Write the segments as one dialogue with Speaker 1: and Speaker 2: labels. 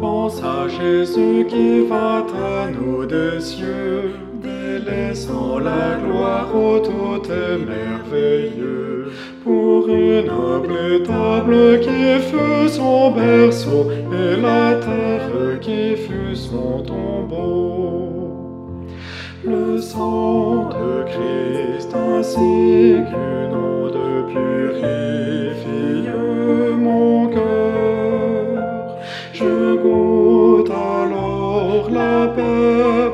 Speaker 1: pense à Jésus qui va à nous des cieux, délaissant la gloire ô toute merveilleux, pour une noble table qui fut son berceau et la terre qui fut son tombeau. Le sang de Christ ainsi qu'une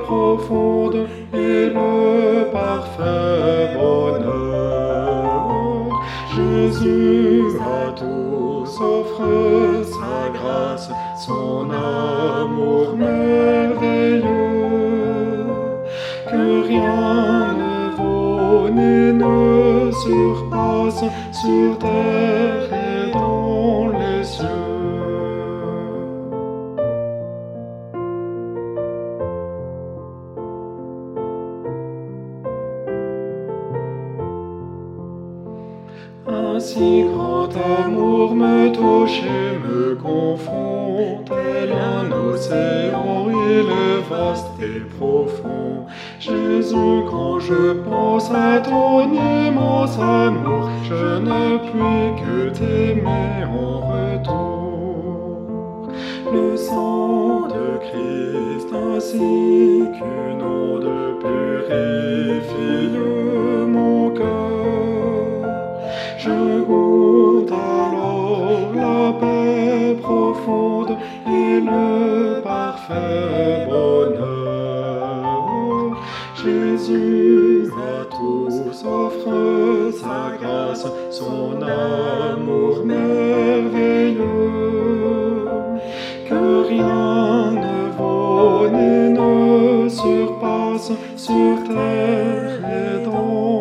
Speaker 1: profonde et le parfait bonheur. Jésus à tous offre sa grâce, son amour merveilleux, que rien ne vaut ni ne surpasse sur terre Un si grand amour me touche et me confond, tel un océan, il vaste et profond. Jésus, quand je pense à ton immense amour, je ne puis que t'aimer en. et le parfait bonheur. Jésus à tous offre sa grâce, son amour merveilleux. Que rien ne vaut et ne surpasse sur terre et dans